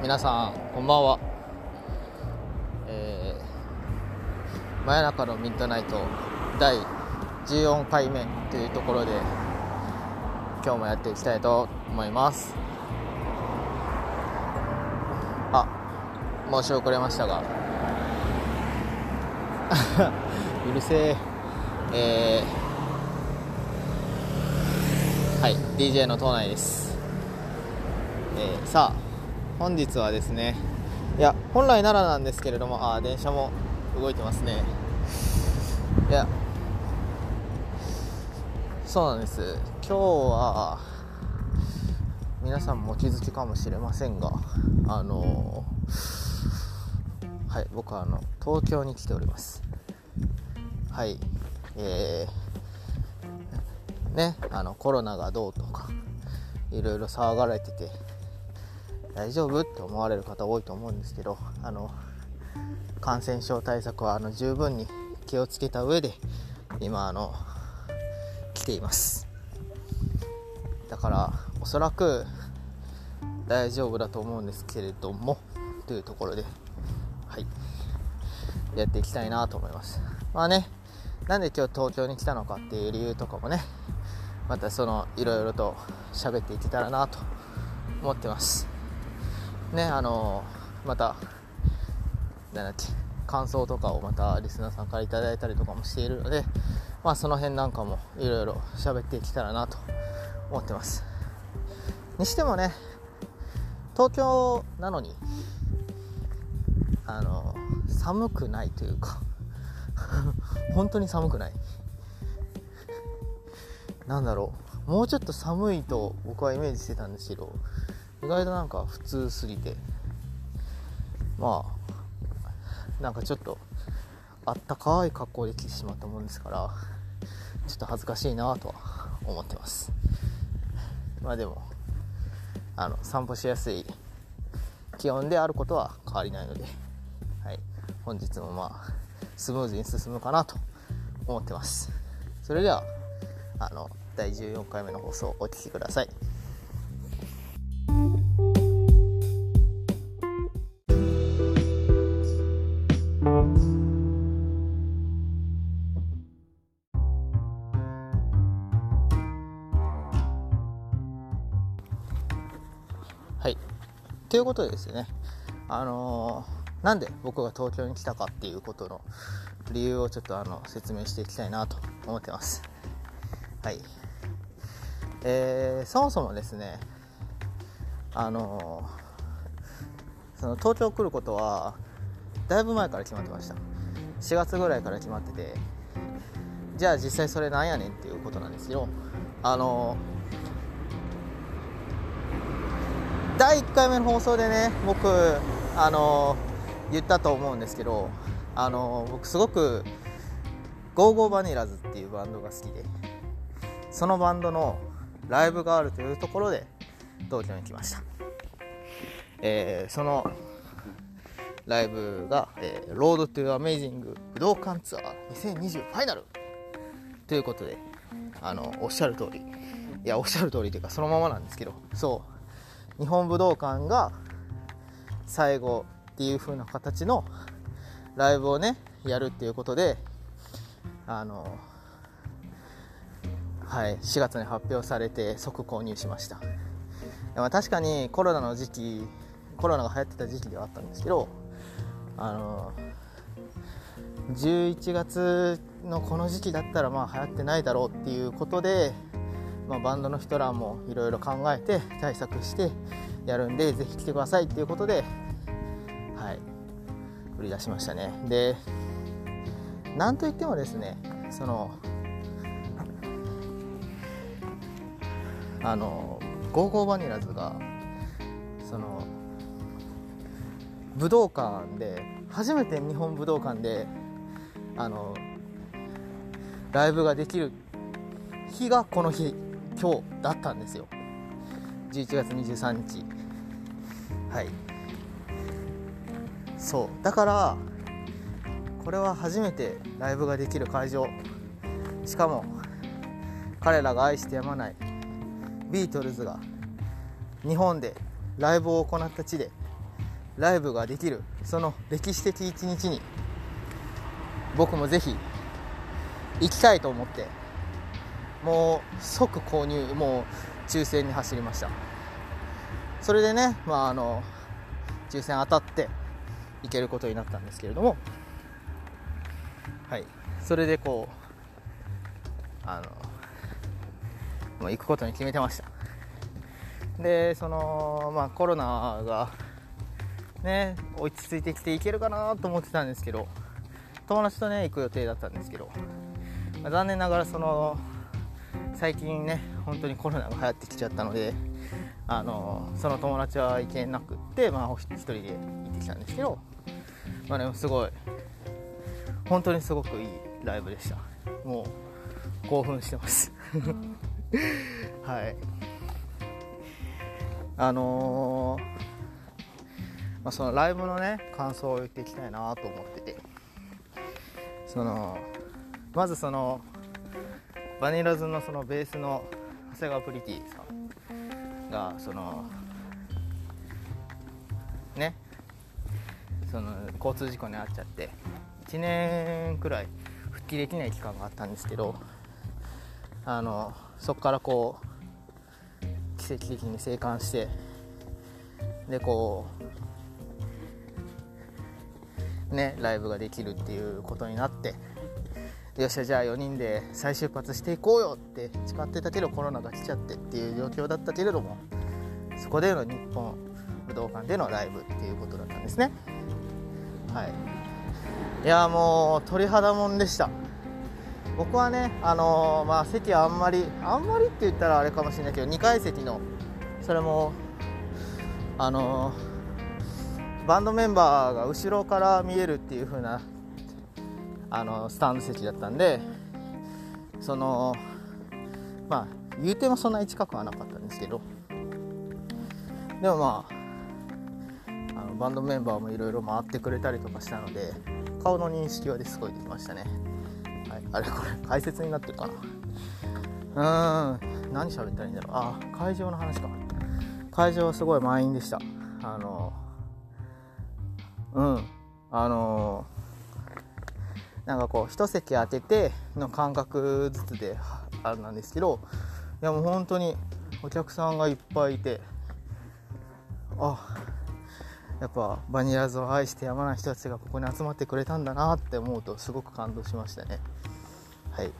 皆さんこんばんは、えー、真夜中のミッドナイト第14回目というところで今日もやっていきたいと思います。あ申し遅れましたが。うるせえ。えー、はい DJ の島内です。えー、さあ本日はですねいや本来ならなんですけれどもあ電車も動いてますね。いやそうなんです。今日は皆さんもお気づきかもしれませんがあのはい僕はあの東京に来ております。はいえー、ねあのコロナがどうとかいろいろ騒がれてて大丈夫？って思われる方多いと思うんですけどあの感染症対策はあの十分に気をつけた上で今あの来ています。だからおそらく大丈夫だと思うんですけれどもというところではい。やっていきたいなと思います。まあねなんで今日東京に来たのかっていう理由とかもねまたそのいろいろと喋っていけたらなと思ってます。ねあのまたなんだっけ感想とかをまたリスナーさんから頂いたりとかもしているので、まあ、その辺なんかもいろいろ喋っていけたらなと思ってます。にしてもね東京なのにあの寒くないというか 本当に寒くない。なんだろう。もうちょっと寒いと僕はイメージしてたんですけど意外となんか普通すぎて。まあなんかちょっとあったかい格好で来てしまったもんですからちょっと恥ずかしいなとは思ってます。まあでもあの散歩しやすい気温であることは変わりないので、はい、本日もまあスムーズに進むかなと思ってます。それではあの第14回目の放送お聴きください。ということでですね、あのー、なんで僕が東京に来たかっていうことの理由をちょっとあの説明していきたいなと思ってます。はい。えー、そもそもですね、あのー、その東京来ることはだいぶ前から決まってました。4月ぐらいから決まってて、じゃあ実際それなんやねんっていうことなんですよ。あのー第1回目の放送でね僕あの言ったと思うんですけどあの僕すごくゴーゴーバニラズっていうバンドが好きでそのバンドのライブがあるというところで東京に来ました、えー、そのライブが、えー、 Road to Amazing 武道館ツアー2020ファイナル。ということであのおっしゃる通り。いやおっしゃる通りというかそのままなんですけど。そう。日本武道館が最後っていう風な形のライブをねやるっていうことであのはい4月に発表されて即購入しました。ま確かにコロナの時期コロナが流行ってた時期ではあったんですけどあの11月のこの時期だったらまあ流行ってないだろうっていうことでまあ、バンドの人らもいろいろ考えて対策してやるんでぜひ来てくださいっていうことではい。売り出しましたね。でなんといってもですねそのあのゴーゴーバニラズがその武道館で初めて日本武道館であのライブができる日がこの日。今日だったんですよ。11月23日。はい。そう。だからこれは初めてライブができる会場。しかも彼らが愛してやまない。ビートルズが日本でライブを行った地でライブができる。その歴史的一日に僕もぜひ行きたいと思って。もう即購入もう抽選に走りました。それでねまああの抽選当たって行けることになったんですけれども。はい。それでこうあのもう行くことに決めてました。でそのまあコロナがね落ち着いてきて行けるかなと思ってたんですけど友達とね行く予定だったんですけど、まあ、残念ながらその最近ね本当にコロナが流行ってきちゃったのであのその友達は行けなくってまあ一人で行ってきたんですけどまあでもすごい本当にすごくいいライブでした。もう興奮してます。はい。あのー、まあ、そのライブのね感想を言っていきたいなと思っててそのまずそのバニラズのそのベースの長谷川プリティさんがそのねその交通事故に遭っちゃって1年くらい復帰できない期間があったんですけどあのそこからこう奇跡的に生還してでこうねライブができるっていうことになってよっしゃじゃあ4人で再出発していこうよって誓ってたけどコロナが来ちゃってっていう状況だったけれどもそこでの日本武道館でのライブっていうことだったんですね。はい。いやもう鳥肌もんでした。僕はねあのー、まあ席あんまりあんまりって言ったらあれかもしれないけど2階席のそれもあのー、バンドメンバーが後ろから見えるっていう風なあのスタンド席だったんでそのまあ言うてもそんなに近くはなかったんですけど。でもまああのバンドメンバーもいろいろ回ってくれたりとかしたので顔の認識はですごいできましたね、はい、あれこれ解説になってるかな。うーん。何喋ったらいいんだろう。あ会場の話か。会場はすごい満員でした。あのうん。あのなんかこう一席当てての感覚ずつであれなんですけどいやもう本当にお客さんがいっぱいいてあやっぱバニラズを愛してやまない人たちがここに集まってくれたんだなって思うとすごく感動しましたね。はい。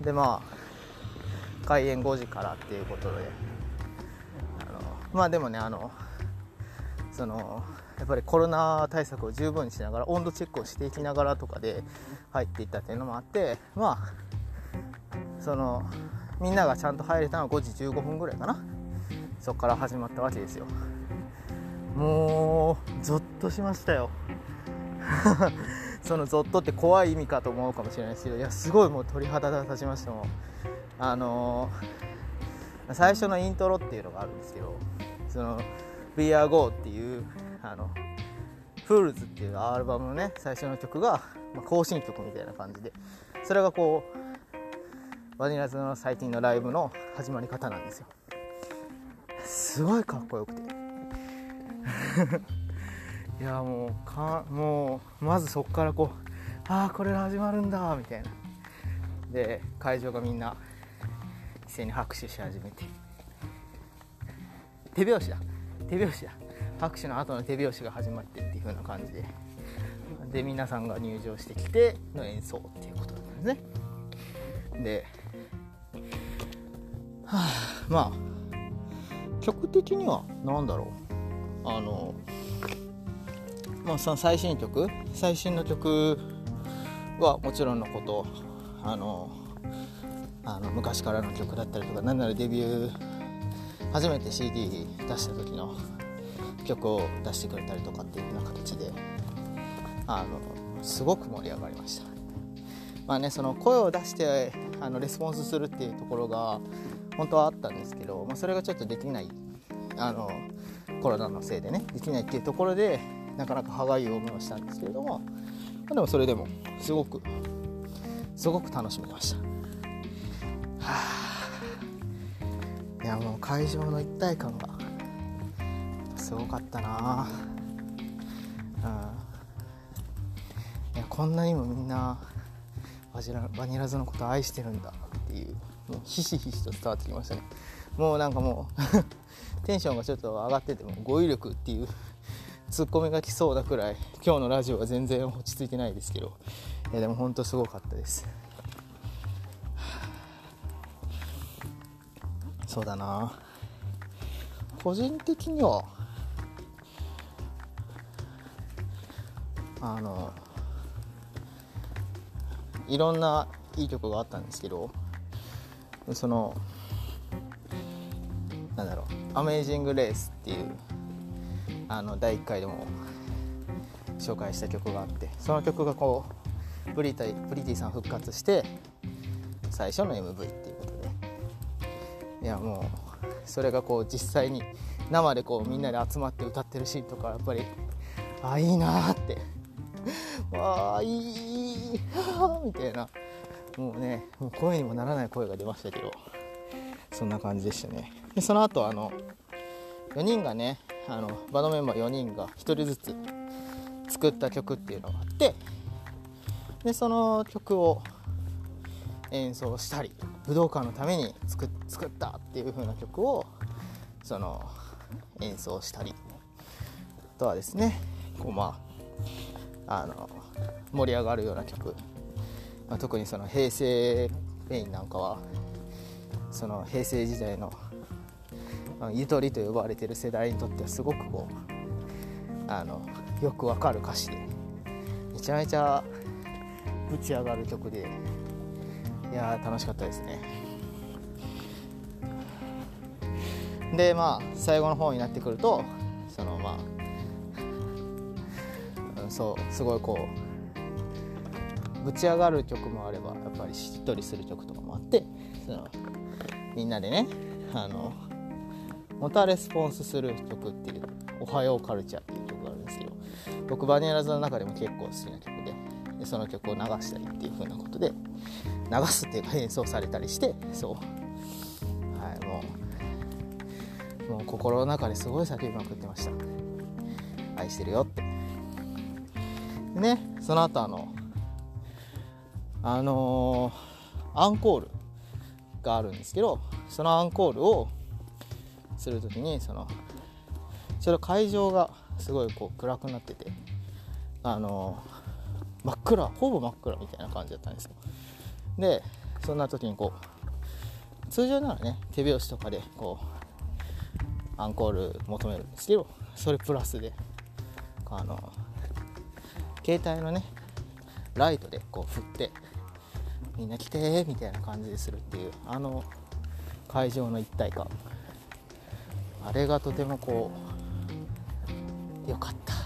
でまあ開演5時からっていうことであのまあでもねあのそのやっぱりコロナ対策を十分にしながら温度チェックをしていきながらとかで入っていったっていうのもあってまあそのみんながちゃんと入れたのは5時15分ぐらいかな。そこから始まったわけですよ。もうゾッとしましたよ。そのゾッとって怖い意味かと思うかもしれないですけどいやすごいもう鳥肌が立ちましたもんあのー、最初のイントロっていうのがあるんですけどその「We Are Go」っていうあのフールズっていうアルバムのね最初の曲が、まあ、行進曲みたいな感じでそれがこうバニラズの最近のライブの始まり方なんですよ。すごいかっこよくて。いやもうかもうまずそこからこうああこれが始まるんだみたいな。で会場がみんな一斉に拍手し始めて。手拍子だ。手拍子だ。拍手の後の手拍子が始まってっていう風な感じで。で皆さんが入場してきての演奏っていうことなんですね。で、はあ、まあ曲的には何だろう。あのまあその最新曲最新の曲はもちろんのことあのあの昔からの曲だったりとか何ならデビュー初めて CD 出した時の曲を出してくれたりとかっていうような形であのすごく盛り上がりました。まあねその声を出してあのレスポンスするっていうところが本当はあったんですけど、まあ、それがちょっとできないあのコロナのせいでねできないっていうところでなかなか歯がゆい思いをしたんですけれども、まあ、でもそれでもすごくすごく楽しめました。やもう会場の一体感がすごかったな。うん。こんなにもみんなバジラバニラズのこと愛してるんだっていうもうひしひしと伝わってきましたね。もうなんかもう テンションがちょっと上がってても語彙力っていうツッコミが来そうなくらい今日のラジオは全然落ち着いてないですけどいやでも本当すごかったです。そうだな。個人的にはあのいろんないい曲があったんですけどそのなんだろう「アメイジング・レース」っていうあの第1回でも紹介した曲があってその曲がこうブリタイブリティさん復活して最初の MV っていう。いやもうそれがこう実際に生でこうみんなで集まって歌ってるシーンとかやっぱりあいいなって。わあいいみたいな。もうねもう声にもならない声が出ましたけど。そんな感じでしたね。でその後あの4人がねあのバドメンバー4人が1人ずつ作った曲っていうのがあってでその曲を演奏したり武道館のために作作ったっていう風な曲をその演奏したり。あとはですねこうまああの盛り上がるような曲、まあ、特にその平成ペインなんかはその平成時代のゆとりと呼ばれてる世代にとってはすごくこうあのよくわかる歌詞でめちゃめちゃぶち上がる曲でいや楽しかったですね。でまあ最後の方になってくるとそのまあ、そうすごいこうぶち上がる曲もあればやっぱりしっとりする曲とかもあってそのみんなでねあのモタレスポンスする曲っていう「おはようカルチャー」っていう曲があるんですけど僕バニラズの中でも結構好きな曲ででその曲を流したりっていう風なことで流すっていうか演奏されたりしてそう。はいもう。もう心の中ですごい叫びまくってました。愛してるよって。でねその後あのあのー、アンコールがあるんですけどそのアンコールをする時にそのちょうど会場がすごいこう暗くなっててあの真っ暗ほぼ真っ暗みたいな感じだったんですよ。でそんな時にこう通常ならね手拍子とかでこうアンコール求めるんですけどそれプラスであの携帯のねライトでこう振ってみんな来てみたいな感じでするっていうあの会場の一体感。あれがとてもこう良かった。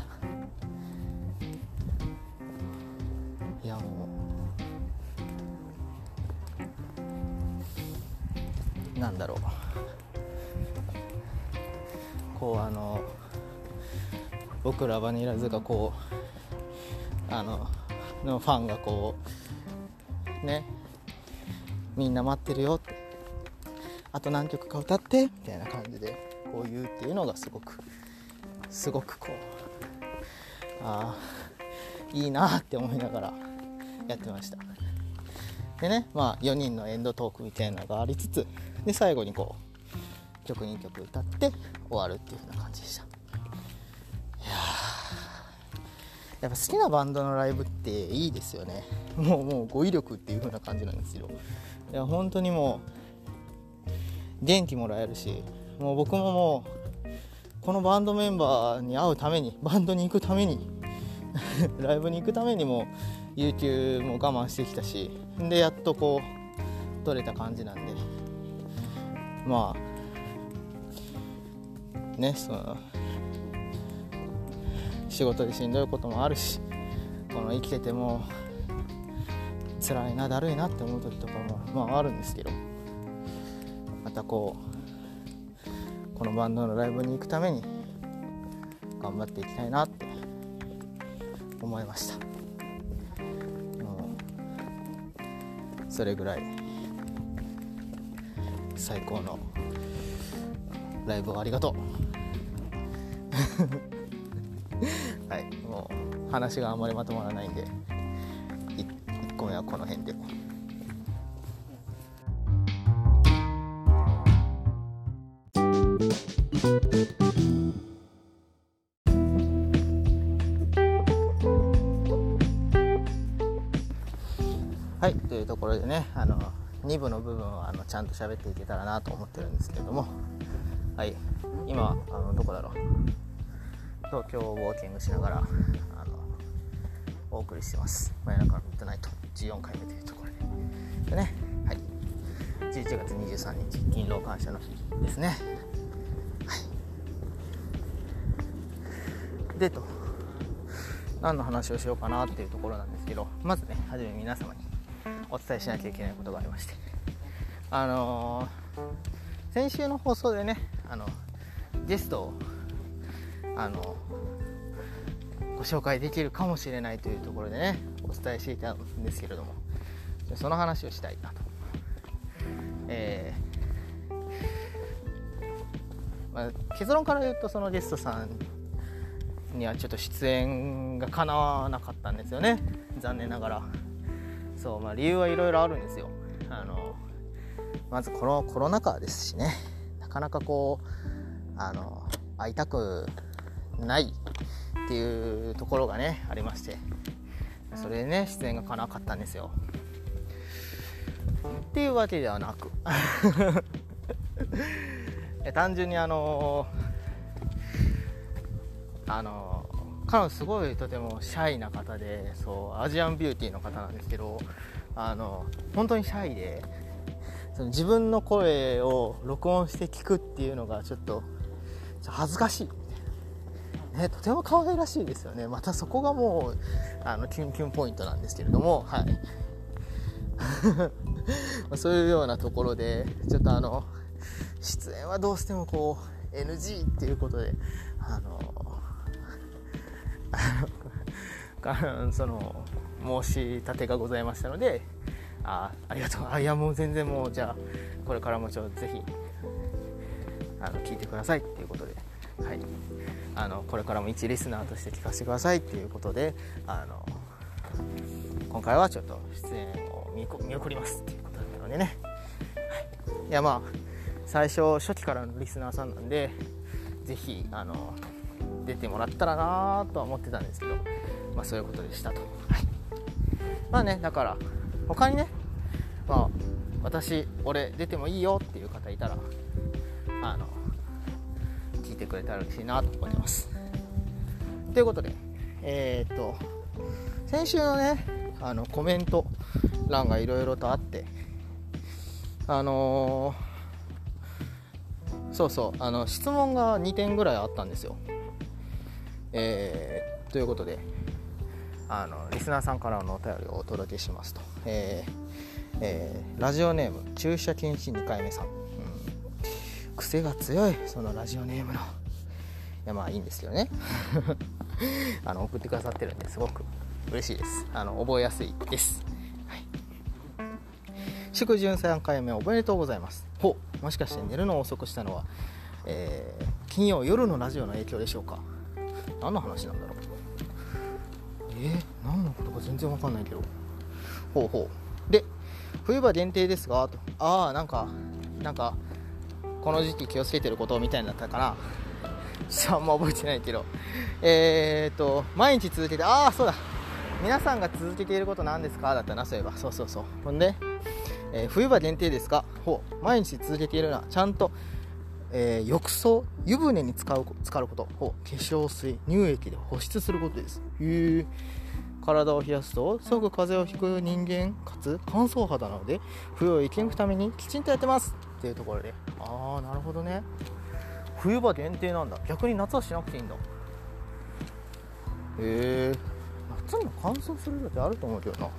なんだろう。こうあの僕らバニラズがこうあののファンがこうねみんな待ってるよ。ってあと何曲か歌ってみたいな感じでこう言うっていうのがすごくすごくこうああいいなって思いながらやってました。でねまあ4人のエンドトークみたいなのがありつつで最後にこう曲2曲歌って終わるっていう風な感じでした。いややっぱ好きなバンドのライブっていいですよね。もうもう語彙力っていう風な感じなんですよ。いや本当にもう元気もらえるしもう僕ももうこのバンドメンバーに会うためにバンドに行くために ライブに行くためにも有給も我慢してきたしでやっとこう取れた感じなんで。まあねその仕事でしんどいこともあるしこの生きてても辛いなだるいなって思う時とかもまああるんですけどまたこうこのバンドのライブに行くために頑張っていきたいなって思いました。それぐらい。最高のライブをありがとう はいもう話があんまりまとまらないんで1個目はこの辺で。はいというところでねあの2部の部分はあのちゃんと喋っていけたらなと思ってるんですけれども。はい。今あのどこだろう。東京をウォーキングしながらあのお送りしてます。真夜中のミッドナイト。14回目というところで。でね。はい。11月23日勤労感謝の日ですね。はい。でと。何の話をしようかなっていうところなんですけど。まずね初め皆様にお伝えしなきゃいけないことがありまして。あのー、先週の放送でねあのゲストをあのご紹介できるかもしれないというところでねお伝えしていたんですけれどもその話をしたいなと、えー、まあ、結論から言うとそのゲストさんにはちょっと出演がかなわなかったんですよね。残念ながら。そうまあ理由はいろいろあるんですよ。あのまずこのコロナ禍ですしね。なかなかこうあの会いたくないっていうところがねありまして。それでね出演がかなかったんですよ。っていうわけではなく。単純にあのあの彼女すごいとてもシャイな方でそうアジアンビューティーの方なんですけどあの本当にシャイでその自分の声を録音して聞くっていうのがちょっと恥ずかしい。ね、とても可愛らしいですよね。またそこがもうあのキュンキュンポイントなんですけれどもはい。そういうようなところでちょっとあの出演はどうしてもこう NG っていうことであの その申し立てがございましたのであありがとう。あいやもう全然もうじゃあこれからもちょっとぜひあの聞いてください。っていうことで。はい。あのこれからも一リスナーとして聞かせてくださいっていうことであの今回はちょっと出演を見送りますっていうことなのでね、はい、いやまあ最初初期からのリスナーさんなんで是非あの出てもらったらなとは思ってたんですけど、まあ、そういうことでしたと、はい、まあねだから他にね、まあ、私俺出てもいいよっていう方いたらあの聞いてくれたら嬉しいなと思います。ということでえー、っと先週のねあのコメント欄がいろいろとあってあのー、そうそうあの質問が2点ぐらいあったんですよ。えー、ということであのリスナーさんからのお便りをお届けしますと、えーえー、ラジオネーム駐車禁止2回目さん。癖が強いそのラジオネームの。いやまあいいんですけどね。あの送ってくださってるんですごく嬉しいです。あの覚えやすいです、はい、祝13回目おめでとうございます。ほもしかして寝るのを遅くしたのは、えー、金曜夜のラジオの影響でしょうか？何の話なんだろう？えー、何のことか全然わかんないけど。ほうほう。で冬場限定ですがと。ああなんかなんかこの時期気をつけてることみたいになったかな。ちょあんま覚えてないけど。えー、っと毎日続けてああそうだ。皆さんが続けていること何ですか？だったなそういえば。そうそうそう。ほんで、えー、冬場限定ですか？ほう。毎日続けているな。ちゃんと、えー、浴槽湯船に使う使うことほう化粧水乳液で保湿することです。へえ体を冷やすと即風邪をひく人間かつ乾燥肌なので冬を生き抜くためにきちんとやってます。っていうところで。ああなるほどね。冬場限定なんだ。逆に夏はしなくていいんだ。へえ夏にも乾燥する時あると思うけどな。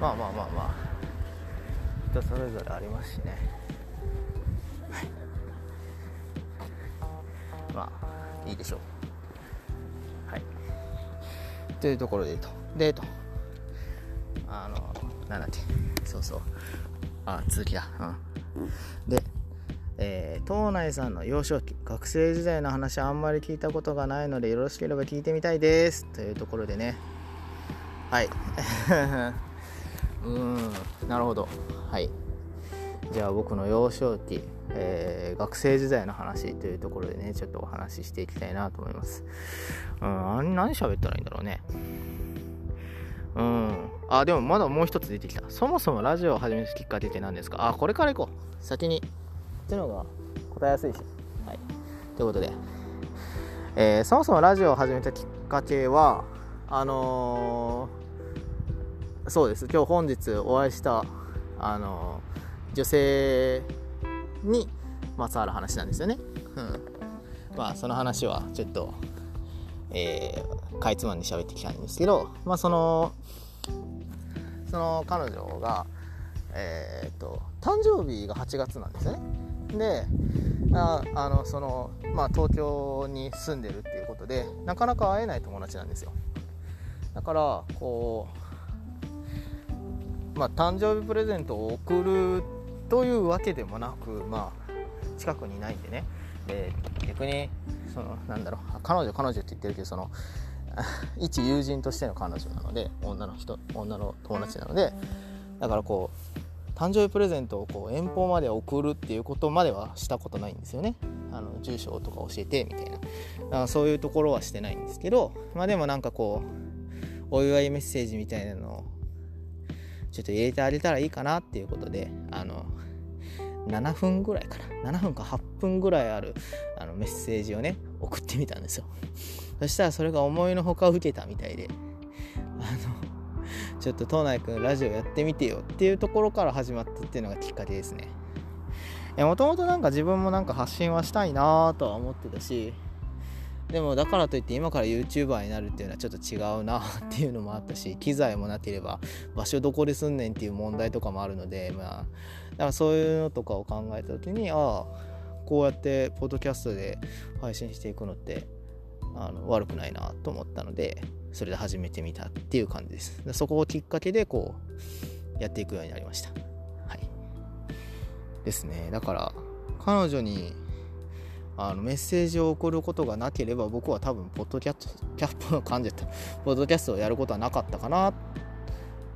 まあまあまあまあ。人それぞれありますしね。いいでしょう。はい。というところでと。でと。あのなんだっけ。そうそう。あ続きだ。うん。でえー、東内さんの幼少期学生時代の話あんまり聞いたことがないのでよろしければ聞いてみたいです。というところでね。はい。うん。なるほど。はいじゃあ僕の幼少期、えー、学生時代の話というところでねちょっとお話ししていきたいなと思います。うん何喋ったらいいんだろうね。うん。あでもまだもう一つ出てきた。そもそもラジオを始めるきっかけって何ですか？あこれからいこう。先に。っていうのが答えやすいし。はい。ということで、えー、そもそもラジオを始めたきっかけはあのー、そうです。今日本日お会いしたあのー、女性にまつわる話なんですよね。うん。まあその話はちょっとえー、かいつまんで喋ってきたんですけど、まあ、そのその彼女が、えーと、誕生日が8月なんですね。でああのその、まあ、東京に住んでるっていうことでなかなか会えない友達なんですよ。だからこうまあ誕生日プレゼントを送るというわけでもなくまあ近くにいないんでね。で逆にそのなんだろう彼女彼女って言ってるけどその 一友人としての彼女なので女の人女の友達なのでだからこう誕生日プレゼントをこう遠方まで送るっていうことまではしたことないんですよね。あの住所とか教えてみたいな。だからそういうところはしてないんですけどまあでもなんかこうお祝いメッセージみたいなのをちょっと入れてあげたらいいかなっていうことであの7分ぐらいかな。7分か8分ぐらいあるあのメッセージをね送ってみたんですよ。そしたらそれが思いのほか受けたみたいであのちょっと東内くんラジオやってみてよっていうところから始まったっていうのがきっかけですね。もともとなんか自分もなんか発信はしたいなとは思ってたしでもだからといって今から YouTuber になるっていうのはちょっと違うなっていうのもあったし機材もなければ場所どこですんねんっていう問題とかもあるのでまあだからそういうのとかを考えた時にああこうやってポッドキャストで配信していくのってあの悪くないなと思ったのでそれで始めてみたっていう感じです。そこをきっかけでこうやっていくようになりました。はい。ですね。だから彼女にあのメッセージを送ることがなければ僕は多分ポッドキャストキャップの感じた ポッドキャストをやることはなかったかな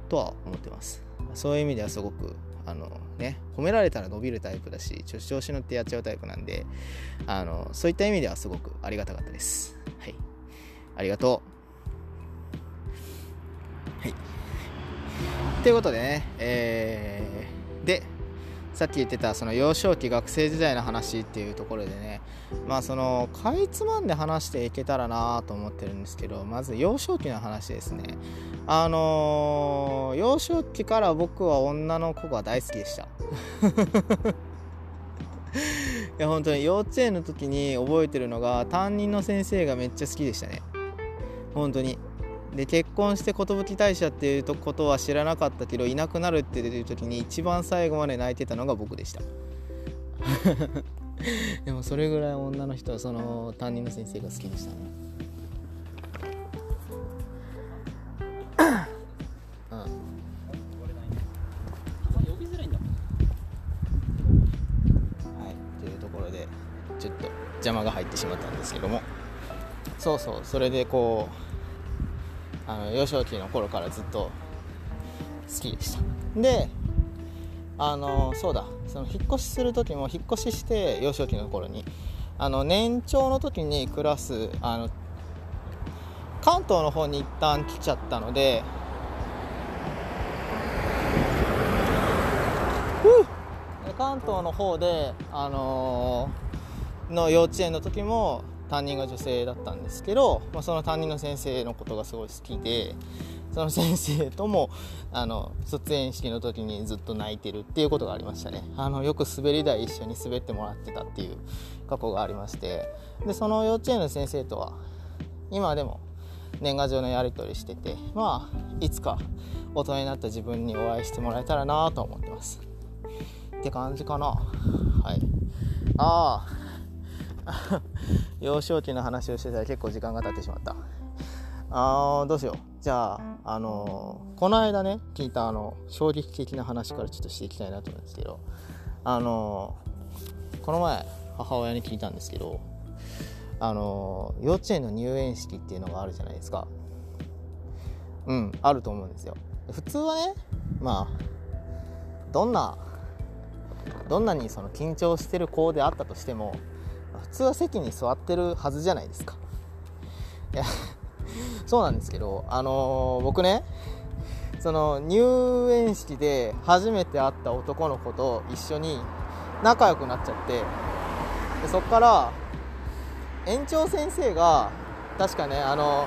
とは思ってます。そういう意味ではすごくあのね褒められたら伸びるタイプだし調子乗ってやっちゃうタイプなんであのそういった意味ではすごくありがたかったです。はい。ありがとう。はい。ということでねえー、さっき言ってたその幼少期学生時代の話っていうところでねまあそのかいつまんで話していけたらなと思ってるんですけどまず幼少期の話ですね。あのー、幼少期から僕は女の子が大好きでした。いや本当に幼稚園の時に覚えてるのが担任の先生がめっちゃ好きでしたね。本当に。で結婚して寿大社っていうことは知らなかったけどいなくなるって出てる時に一番最後まで泣いてたのが僕でした。でもそれぐらい女の人はその担任の先生が好きでしたね。はい。というところでちょっと邪魔が入ってしまったんですけども。そうそう。それでこうあの幼少期の頃からずっと好きでした。であのそうだ。その引っ越しする時も引っ越しして幼少期の頃にあの年長の時にクラスあの関東の方に一旦来ちゃったので関東の方であのー、の幼稚園の時も担任が女性だったんですけど、まあ、その担任の先生のことがすごい好きでその先生ともあの卒園式の時にずっと泣いてるっていうことがありましたね。あのよく滑り台一緒に滑ってもらってたっていう過去がありまして。でその幼稚園の先生とは今でも年賀状のやり取りしててまあいつか大人になった自分にお会いしてもらえたらなと思ってます。って感じかな。はい。ああ幼少期の話をしてたら結構時間が経ってしまった。あーどうしよう。じゃああのー、この間ね聞いたあの衝撃的な話からちょっとしていきたいなと思うんですけどあのー、この前母親に聞いたんですけどあの幼稚園の入園式っていうのがあるじゃないですか。うんあると思うんですよ。普通はねまあどんなどんなにその緊張してる子であったとしても普通は席に座ってるはずじゃないですか。いや そうなんですけどあのー、僕ねその入園式で初めて会った男の子と一緒に仲良くなっちゃってでそっから園長先生が確かねあの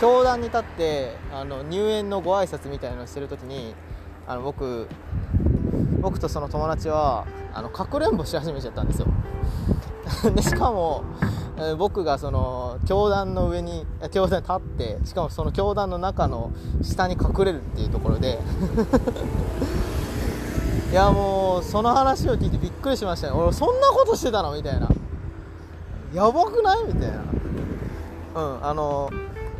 教壇に立ってあの入園のご挨拶みたいのをしてる時にあの僕僕とその友達はあのかくれんぼし始めちゃったんですよ。でしかも僕がその教団の上に教団立ってしかもその教団の中の下に隠れるっていうところで。いやもうその話を聞いてびっくりしましたね俺そんなことしてたのみたいな。やばくないみたいな。うんあの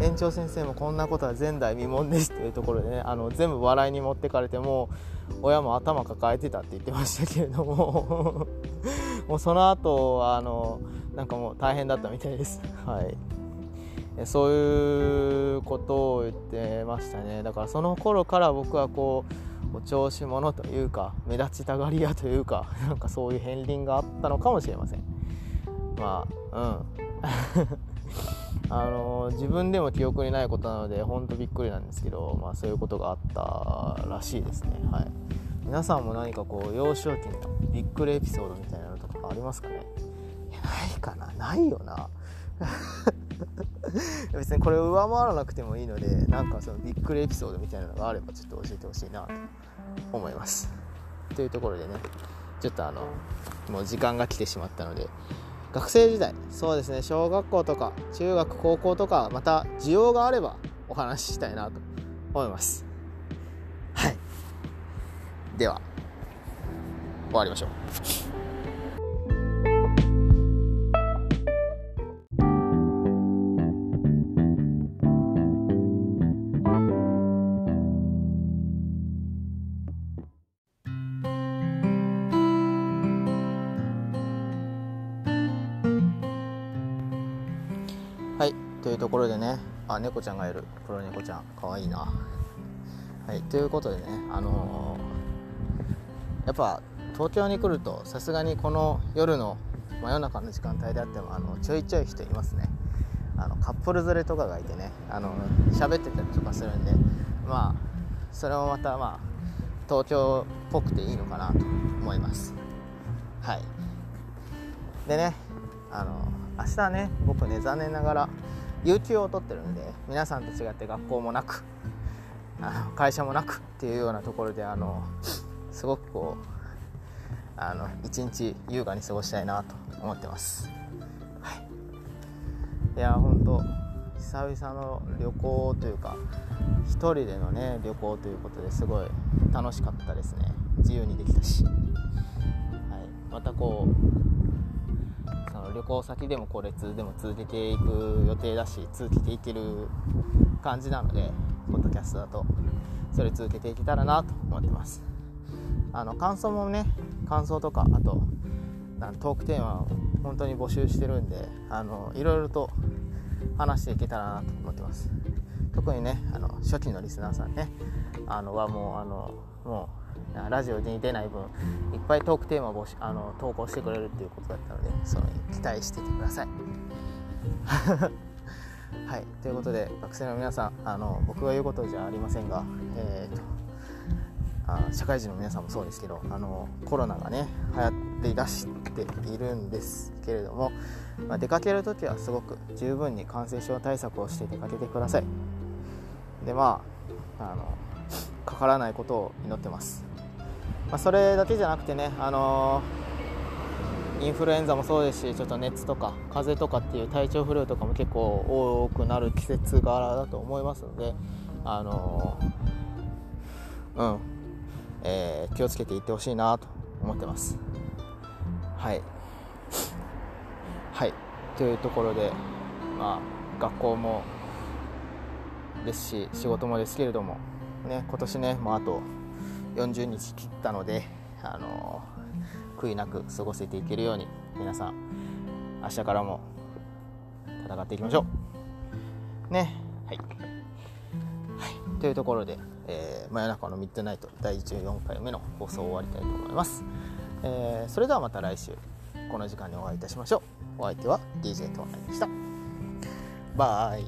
園長先生もこんなことは前代未聞ですっていうところでねあの全部笑いに持ってかれてもう親も頭抱えてたって言ってましたけれども もうその後はあのなんかもう大変だったみたいです。はい。そういうことを言ってましたね。だからその頃から僕はこうお調子者というか目立ちたがり屋というか なんかそういう片鱗があったのかもしれません。まあうん。あの自分でも記憶にないことなので本当びっくりなんですけど、まあ、そういうことがあったらしいですね、はい、皆さんも何かこう幼少期のびっくりエピソードみたいなのとかありますかね？ないかな。ないよな。別にこれを上回らなくてもいいのでなんかそのびっくりエピソードみたいなのがあればちょっと教えてほしいなと思います。というところでねちょっとあのもう時間が来てしまったので学生時代そうですね小学校とか中学高校とかまた需要があればお話ししたいなと思います。はい。では終わりましょう。あ猫ちゃんがいる。黒猫ちゃん。かわいいな。はいということでねあのー、やっぱ東京に来るとさすがにこの夜の真夜中の時間帯であってもあのちょいちょい人いますね。あのカップル連れとかがいてねあの喋ってたりとかするんでまあそれもまたまあ東京っぽくていいのかなと思います。はい。でねあの明日ね僕ね残念ながら有給を取ってるんで皆さんと違って学校もなくあの会社もなくっていうようなところであのすごくこうあの一日優雅に過ごしたいなと思ってます。はい、いや本当久々の旅行というか1人でのね旅行ということですごい楽しかったですね。自由にできたし、はい、またこう旅行先でもこれでも続けていく予定だし続けていける感じなのでポッドキャストだとそれ続けていけたらなと思ってます。あの感想もね感想とかあとトークテーマを本当に募集してるんであのいろいろと話していけたらなと思ってます。特にねあの初期のリスナーさんねあのはもうあのもうラジオに出ない分いっぱいトークテーマをあの投稿してくれるっていうことだったのでその期待しててください。はいということで学生の皆さんあの僕が言うことじゃありませんが、えーと、あ社会人の皆さんもそうですけどあのコロナがね流行って出しているんですけれども、まあ、出かける時はすごく十分に感染症対策をして出かけてください。でまああのかからないことを祈ってます。まあ、それだけじゃなくてね、あのー、インフルエンザもそうですしちょっと熱とか風邪とかっていう体調不良とかも結構多くなる季節柄だと思いますので、あのー、うん。えー、気をつけていってほしいなと思ってます。はい。はい。というところで、まあ、学校もですし仕事もですけれども、ね、今年ねもうあと40日切ったので、あの悔いなく過ごせていけるように皆さん明日からも戦っていきましょう。ね。はい、はい、というところで、えー、真夜中のミッドナイト第14回目の放送を終わりたいと思います、えー、それではまた来週この時間にお会いいたしましょう。お相手は DJ トーナイでした。バイ。